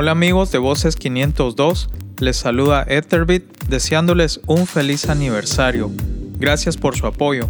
Hola amigos de Voces 502, les saluda Etherbit deseándoles un feliz aniversario. Gracias por su apoyo.